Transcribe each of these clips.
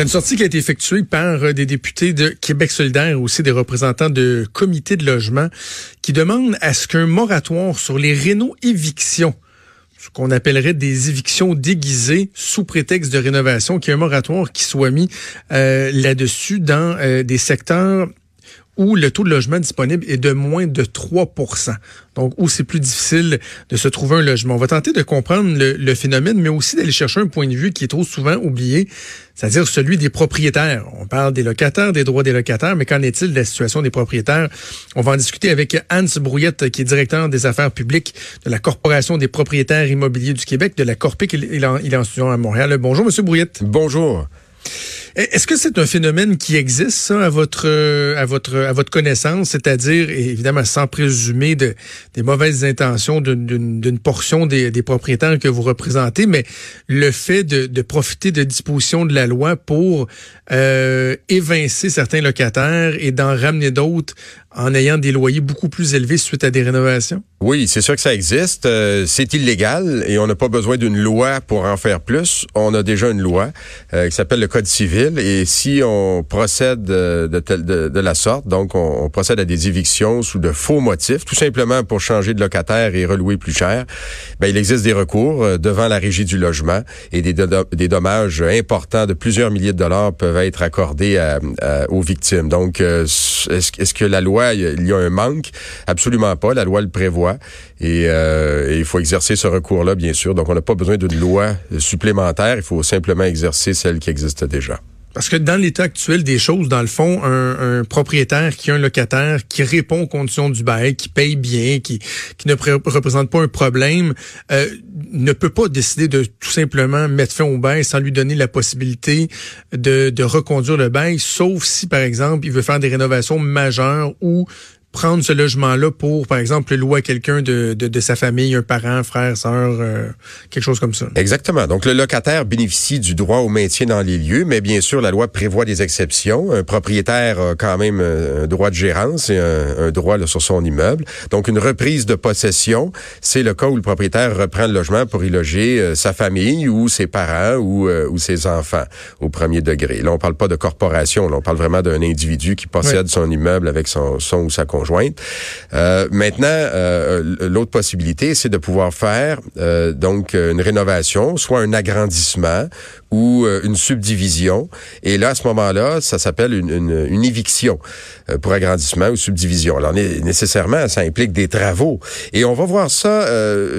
Il une sortie qui a été effectuée par euh, des députés de Québec solidaire, aussi des représentants de comités de logement, qui demandent à ce qu'un moratoire sur les réno-évictions ce qu'on appellerait des évictions déguisées sous prétexte de rénovation, qu'il y ait un moratoire qui soit mis euh, là-dessus dans euh, des secteurs où le taux de logement disponible est de moins de 3% donc où c'est plus difficile de se trouver un logement. On va tenter de comprendre le, phénomène, mais aussi d'aller chercher un point de vue qui est trop souvent oublié, c'est-à-dire celui des propriétaires. On parle des locataires, des droits des locataires, mais qu'en est-il de la situation des propriétaires? On va en discuter avec Hans Brouillette, qui est directeur des affaires publiques de la Corporation des propriétaires immobiliers du Québec, de la Corpic. Il est en, studio à Montréal. Bonjour, Monsieur Brouillette. Bonjour. Est-ce que c'est un phénomène qui existe, ça, à votre euh, à votre à votre connaissance, c'est-à-dire évidemment sans présumer de, des mauvaises intentions d'une portion des, des, propriétaires que vous représentez, mais le fait de, de profiter de dispositions de la loi pour euh, évincer certains locataires et d'en ramener d'autres en ayant des loyers beaucoup plus élevés suite à des rénovations? Oui, c'est sûr que ça existe. Euh, c'est illégal et on n'a pas besoin d'une loi pour en faire plus. On a déjà une loi euh, qui s'appelle le Code civil et si on procède euh, de, la sorte, donc on, procède à des évictions sous de faux motifs, tout simplement pour changer de locataire et relouer plus cher, ben, il existe des recours devant la régie du logement et des, dommages importants de plusieurs milliers de dollars peuvent être accordés aux victimes. Donc, est-ce que la loi il y a un manque? Absolument pas. La loi le prévoit. Et, euh, il faut exercer ce recours-là, bien sûr. Donc, on n'a pas besoin d'une loi supplémentaire. Il faut simplement exercer celle qui existe déjà. Parce que dans l'état actuel des choses, dans le fond, un, propriétaire qui a un locataire qui répond aux conditions du bail, qui paye bien, qui, ne représente pas un problème, euh, ne peut pas décider de tout simplement mettre fin au bail sans lui donner la possibilité de reconduire le bail, sauf si, par exemple, il veut faire des rénovations majeures ou prendre ce logement-là pour, par exemple, louer à quelqu'un de, de, de, sa famille, un parent, frère, sœur, euh, quelque chose comme ça. Exactement. Donc, le locataire bénéficie du droit au maintien dans les lieux, mais bien sûr, la loi prévoit des exceptions. Un propriétaire a quand même un droit de gérance et un, droit là, sur son immeuble. Donc, une reprise de possession, c'est le cas où le propriétaire reprend le logement pour y loger euh, sa famille ou ses parents ou, euh, ou ses enfants au premier degré. Là, on parle pas de corporation, là, on parle vraiment d'un individu qui possède son immeuble avec son, son ou sa Euh, maintenant, euh, l'autre possibilité, c'est de pouvoir faire euh, donc une rénovation, soit un agrandissement ou une subdivision. Et là, à ce moment-là, ça s'appelle une, une, une, éviction pour agrandissement ou subdivision. Alors, nécessairement, ça implique des travaux. Et on va voir ça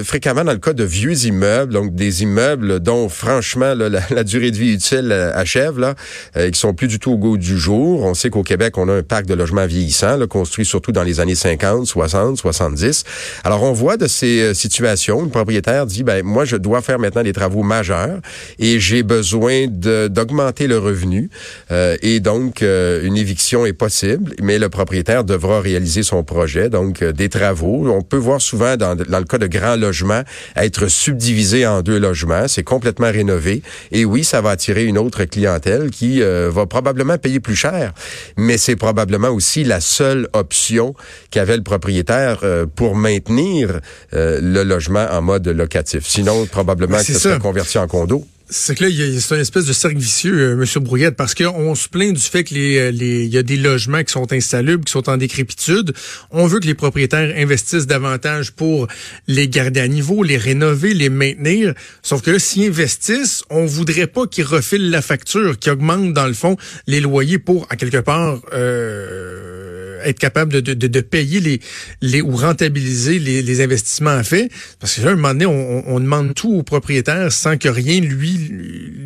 fréquemment dans le cas de vieux immeubles, donc des immeubles dont, franchement, la, la, durée de vie utile achève, là, qui sont plus du tout au goût du jour. On sait qu'au Québec, on a un parc de logements vieillissants, là, construit surtout dans les années 50, 60, 70. Alors, on voit de ces euh, situations, le propriétaire dit, ben moi, je dois faire maintenant des travaux majeurs et j'ai besoin d'augmenter le revenu. Euh, et donc, euh, une éviction est possible, mais le propriétaire devra réaliser son projet, donc des travaux. On peut voir souvent, dans, dans le cas de grands logements, être subdivisé en deux logements. C'est complètement rénové. Et oui, ça va attirer une autre clientèle qui va probablement payer plus cher, mais c'est probablement aussi la seule option qu'avait le propriétaire euh, pour maintenir euh, le logement en mode locatif. Sinon, probablement que ça serait converti en condo. C'est que là, c'est une espèce de cercle vicieux, euh, Monsieur Brouillette, parce qu'on se plaint du fait que les, les, y a des logements qui sont insalubres, qui sont en décrépitude. On veut que les propriétaires investissent davantage pour les garder à niveau, les rénover, les maintenir. Sauf que là, s'ils investissent, on voudrait pas qu'ils refilent la facture, qui augmente dans le fond les loyers pour, à quelque part, euh, être capable de, de, de, payer les, les ou rentabiliser les, les investissements faits. Parce que là, un moment donné, on, on demande tout au propriétaire sans que rien lui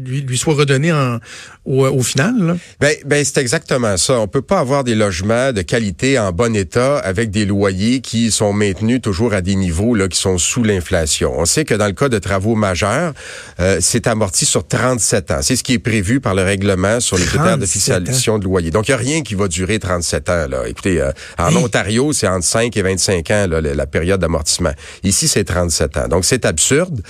lui, lui soit redonné en, au, au final. Là. Ben, ben c'est exactement ça. On peut pas avoir des logements de qualité en bon état avec des loyers qui sont maintenus toujours à des niveaux là qui sont sous l'inflation. On sait que dans le cas de travaux majeurs, euh, c'est amorti sur 37 ans. C'est ce qui est prévu par le règlement sur les critères de fixation de loyer. Donc il y a rien qui va durer 37 ans là. Écoutez, euh, en Ontario, c'est entre 5 et 25 ans là, la, période d'amortissement. Ici, c'est 37 ans. Donc c'est absurde.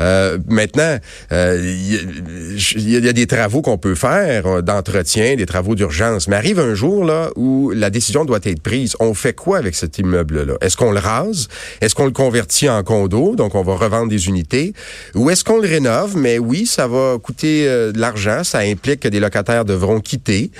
Euh, maintenant, euh, il y, y, a des travaux qu'on peut faire euh, d'entretien, des travaux d'urgence, mais arrive un jour là où la décision doit être prise. On fait quoi avec cet immeuble-là? Est-ce qu'on le rase? Est-ce qu'on le convertit en condo? Donc on va revendre des unités Ou est-ce qu'on le rénove? Mais oui, ça va coûter euh, de l'argent. Ça implique que des locataires devront quitter,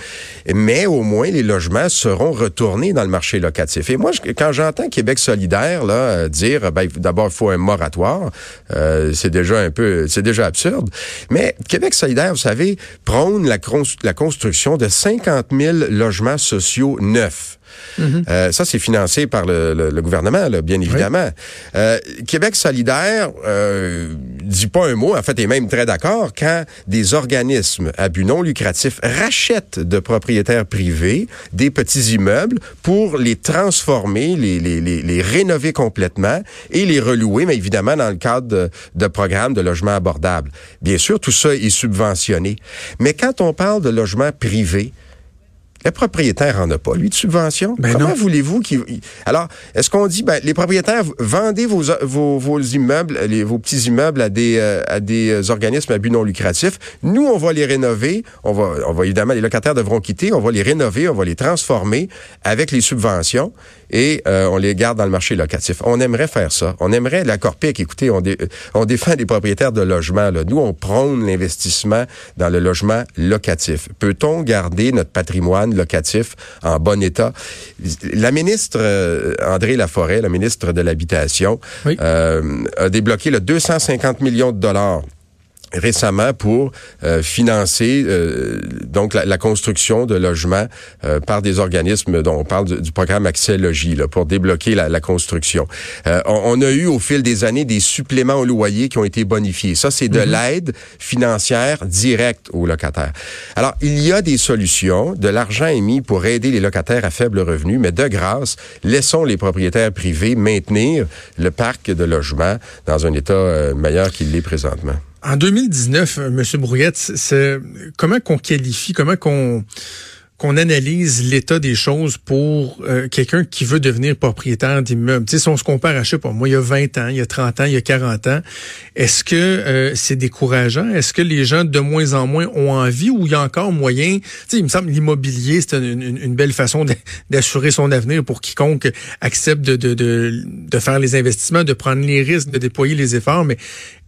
mais au moins les logements seront retournés dans le marché locatif. Et moi, quand j'entends Québec solidaire là dire, ben, d'abord il faut un moratoire, euh, c'est déjà un peu, c'est déjà absurde. Mais Québec solidaire, vous savez, prône la, la construction de 50 000 logements sociaux neufs. Mm-hmm. euh, ça, c'est financé par le, le, le gouvernement, là, bien évidemment. Euh, Québec solidaire euh, dit pas un mot, en fait, est même très d'accord quand des organismes à but non lucratif rachètent de propriétaires privés des petits immeubles pour les transformer, les, les, les, les rénover complètement et les relouer, mais évidemment dans le cadre de, de programmes de logement abordable. Bien sûr, tout ça est subventionné. Mais quand on parle de logement privé, le propriétaire en a pas, lui, de subvention. Ben Comment voulez-vous qu'il... Alors, est-ce qu'on dit, ben, les propriétaires, vendez vos, vos, vos immeubles, les, vos petits immeubles à des, euh, à des organismes à but non lucratif. Nous, on va les rénover. On va, on va, évidemment, les locataires devront quitter. On va les rénover. On va les transformer avec les subventions et euh, on les garde dans le marché locatif. On aimerait faire ça. On aimerait, la Corpic, écoutez, on, dé, on défend des propriétaires de logements. Là. Nous, on prône l'investissement dans le logement locatif. Peut-on garder notre patrimoine locatif en bon état? La ministre euh, André Laforêt, la ministre de l'Habitation, oui. euh, a débloqué le 250 millions de dollars récemment pour euh, financer euh, donc la, la, construction de logements euh, par des organismes dont on parle du, du programme Accès Logis là, pour débloquer la, la construction. On, on, a eu au fil des années des suppléments au loyer qui ont été bonifiés. Ça, c'est de mm -hmm. l'aide financière directe aux locataires. Alors, il y a des solutions. De l'argent est mis pour aider les locataires à faible revenu, mais de grâce, laissons les propriétaires privés maintenir le parc de logements dans un état meilleur qu'il l'est présentement. En 2019, M. Brouillette, c'est comment qu'on qualifie, comment qu'on qu'on analyse l'état des choses pour euh, quelqu'un qui veut devenir propriétaire sais, si on se compare à, je sais pas, moi, il y a 20 ans, il y a 30 ans, il y a 40 ans, est-ce que euh, c'est décourageant? Est-ce que les gens, de moins en moins, ont envie ou il y a encore moyen? Sais, il me semble l'immobilier, c'est une, une, une, belle façon d'assurer son avenir pour quiconque accepte de, de, de, de faire les investissements, de prendre les risques, de déployer les efforts, mais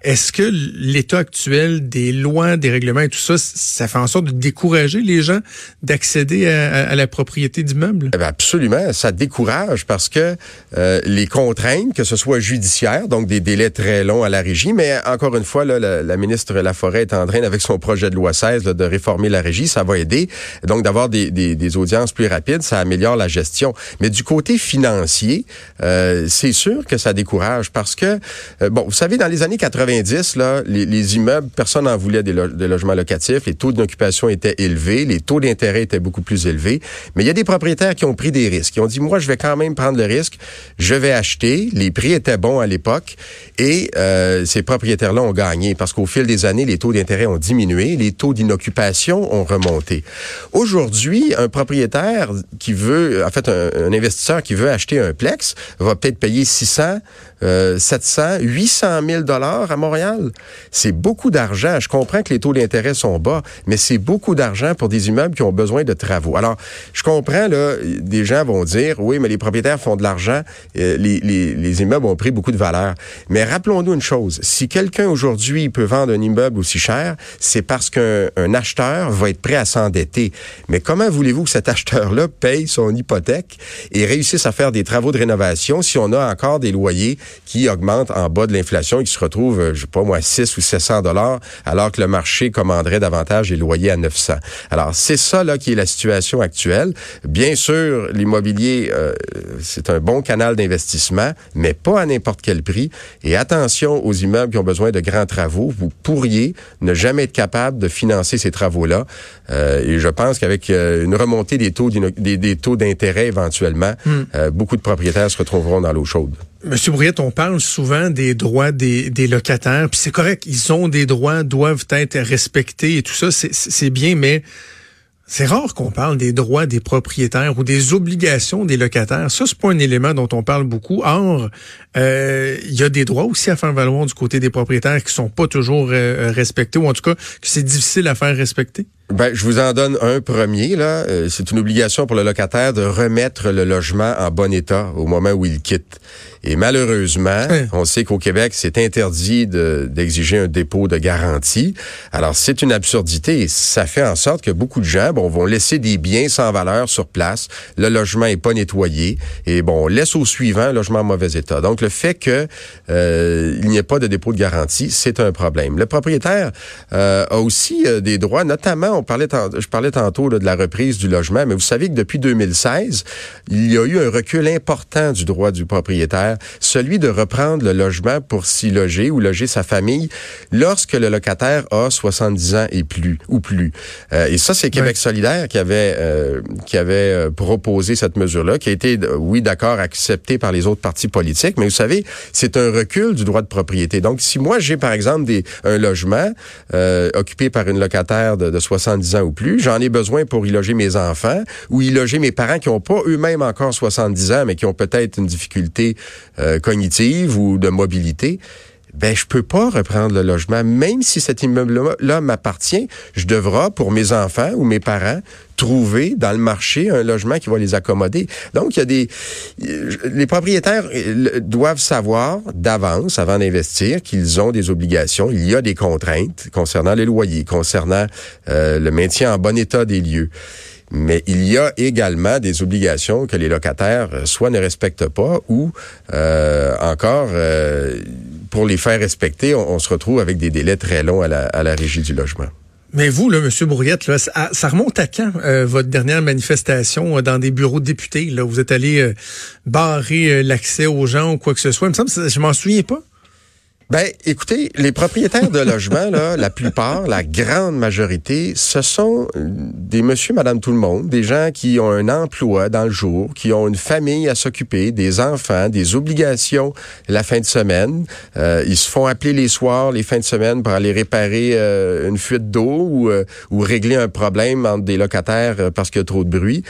est-ce que l'état actuel des lois, des règlements et tout ça, ça fait en sorte de décourager les gens d'accéder à, la propriété d'immeubles? Eh absolument, ça décourage parce que euh, les contraintes, que ce soit judiciaires, donc des délais très longs à la régie, mais encore une fois, la, la, ministre Laforêt est en train, avec son projet de loi 16, là, de réformer la régie, ça va aider. Donc, d'avoir des, audiences plus rapides, ça améliore la gestion. Mais du côté financier, euh, c'est sûr que ça décourage parce que, euh, bon, vous savez, dans les années 80, 90, là, les, les immeubles, personne n'en voulait des, des, logements locatifs. Les taux d'occupation étaient élevés, les taux d'intérêt étaient beaucoup plus élevés. Mais il y a des propriétaires qui ont pris des risques. Qui ont dit, moi, je vais quand même prendre le risque. Je vais acheter. Les prix étaient bons à l'époque. Et euh, ces propriétaires-là ont gagné parce qu'au fil des années, les taux d'intérêt ont diminué. Les taux d'inoccupation ont remonté. Aujourd'hui, un propriétaire qui veut, en fait, un, investisseur qui veut acheter un plex va peut-être payer 600, euh, 700, 800 000 dollars à Montréal. C'est beaucoup d'argent. Je comprends que les taux d'intérêt sont bas, mais c'est beaucoup d'argent pour des immeubles qui ont besoin de travaux. Alors, je comprends, là, des gens vont dire, oui, mais les propriétaires font de l'argent, euh, les, les, les, immeubles ont pris beaucoup de valeur. Mais rappelons-nous une chose, si quelqu'un aujourd'hui peut vendre un immeuble aussi cher, c'est parce qu'un acheteur va être prêt à s'endetter. Mais comment voulez-vous que cet acheteur-là paye son hypothèque et réussisse à faire des travaux de rénovation si on a encore des loyers qui augmentent en bas de l'inflation et qui se retrouvent je sais pas moi, 6 ou 700 dollars, alors que le marché commanderait davantage les loyers à 900. Alors, c'est ça, là, qui est la la situation actuelle. Bien sûr, l'immobilier, euh, c'est un bon canal d'investissement, mais pas à n'importe quel prix. Et attention aux immeubles qui ont besoin de grands travaux. Vous pourriez ne jamais être capable de financer ces travaux-là. Euh, et je pense qu'avec euh, une remontée des taux des, des taux d'intérêt éventuellement, hmm. beaucoup de propriétaires se retrouveront dans l'eau chaude. Monsieur Brouillette, on parle souvent des droits des, des locataires, puis c'est correct, ils ont des droits, doivent être respectés et tout ça, c'est bien, mais c'est rare qu'on parle des droits des propriétaires ou des obligations des locataires. Ça, c'est pas un élément dont on parle beaucoup. Or, euh, il y a des droits aussi à faire valoir du côté des propriétaires qui sont pas toujours euh, respectés, ou en tout cas que c'est difficile à faire respecter. Ben, je vous en donne un premier. là. Euh, c'est une obligation pour le locataire de remettre le logement en bon état au moment où il quitte. Et malheureusement, on sait qu'au Québec, c'est interdit d'exiger un dépôt de garantie. Alors, c'est une absurdité et ça fait en sorte que beaucoup de gens bon, vont laisser des biens sans valeur sur place. Le logement est pas nettoyé et bon, on laisse au suivant un logement en mauvais état. Donc, le fait que euh, il n'y ait pas de dépôt de garantie, c'est un problème. Le propriétaire euh, a aussi des droits, notamment on parlait, je parlais tantôt de la reprise du logement, mais vous savez que depuis 2016, il y a eu un recul important du droit du propriétaire, celui de reprendre le logement pour s'y loger ou loger sa famille lorsque le locataire a 70 ans et plus ou plus. Euh, et ça, c'est Québec solidaire qui avait euh, qui avait euh, proposé cette mesure-là, qui a été, oui, d'accord, acceptée par les autres partis politiques. Mais vous savez, c'est un recul du droit de propriété. Donc, si moi j'ai par exemple des, un logement occupé par une locataire de, de 70 70 ans ou plus. J'en ai besoin pour y loger mes enfants ou y loger mes parents qui n'ont pas eux-mêmes encore 70 ans, mais qui ont peut-être une difficulté euh, cognitive ou de mobilité ben je peux pas reprendre le logement, même si cet immeuble-là m'appartient. Je devrais, pour mes enfants ou mes parents, trouver dans le marché un logement qui va les accommoder. Donc, il y a des... Les propriétaires euh, doivent savoir d'avance, avant d'investir, qu'ils ont des obligations. Il y a des contraintes concernant les loyers, concernant euh, le maintien en bon état des lieux. Mais il y a également des obligations que les locataires euh, soit ne respectent pas ou encore pour les faire respecter, on, se retrouve avec des délais très longs à la, régie du logement. Mais vous, là, M. Bourriette, là, ça, remonte à quand euh, votre dernière manifestation euh, dans des bureaux de députés? Vous êtes allé euh, barrer l'accès aux gens ou quoi que ce soit? Il me je m'en souviens pas. Ben, écoutez, les propriétaires de logements, là, la plupart, la grande majorité, ce sont des monsieur, madame, tout le monde, des gens qui ont un emploi dans le jour, qui ont une famille à s'occuper, des enfants, des obligations la fin de semaine. Euh, ils se font appeler les soirs, les fins de semaine pour aller réparer euh, une fuite d'eau ou, euh, ou régler un problème entre des locataires parce qu'il y a trop de bruit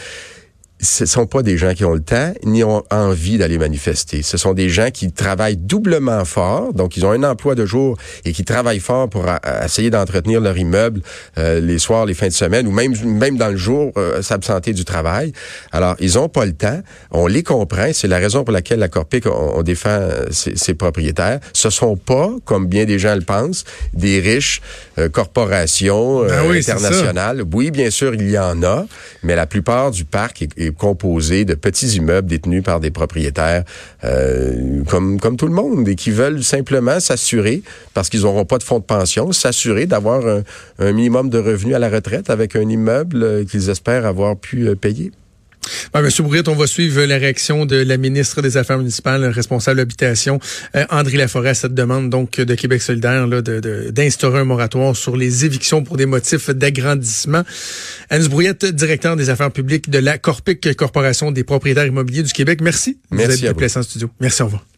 ce sont pas des gens qui ont le temps ni ont envie d'aller manifester. Ce sont des gens qui travaillent doublement fort, donc ils ont un emploi de jour et qui travaillent fort pour essayer d'entretenir leur immeuble euh, les soirs, les fins de semaine ou même même dans le jour euh, s'absenter du travail. Alors ils ont pas le temps. On les comprend. C'est la raison pour laquelle la Corpic on, défend ses, propriétaires. Ce sont pas, comme bien des gens le pensent, des riches euh, corporations ben internationales. Oui, bien sûr, il y en a, mais la plupart du parc est composé de petits immeubles détenus par des propriétaires euh, comme, tout le monde et qui veulent simplement s'assurer, parce qu'ils n'auront pas de fonds de pension, s'assurer d'avoir un, minimum de revenus à la retraite avec un immeuble euh, qu'ils espèrent avoir pu euh, payer. Monsieur Bourriette, on va suivre la réaction de la ministre des Affaires municipales, responsable d'habitation, euh, André Laforêt, à cette demande donc de Québec solidaire d'instaurer un moratoire sur les évictions pour des motifs d'agrandissement. Anne Brouillette, directeur des affaires publiques de la Corpic, Corporation des propriétaires immobiliers du Québec. Merci. Merci vous êtes à vous. en studio. Merci, au revoir.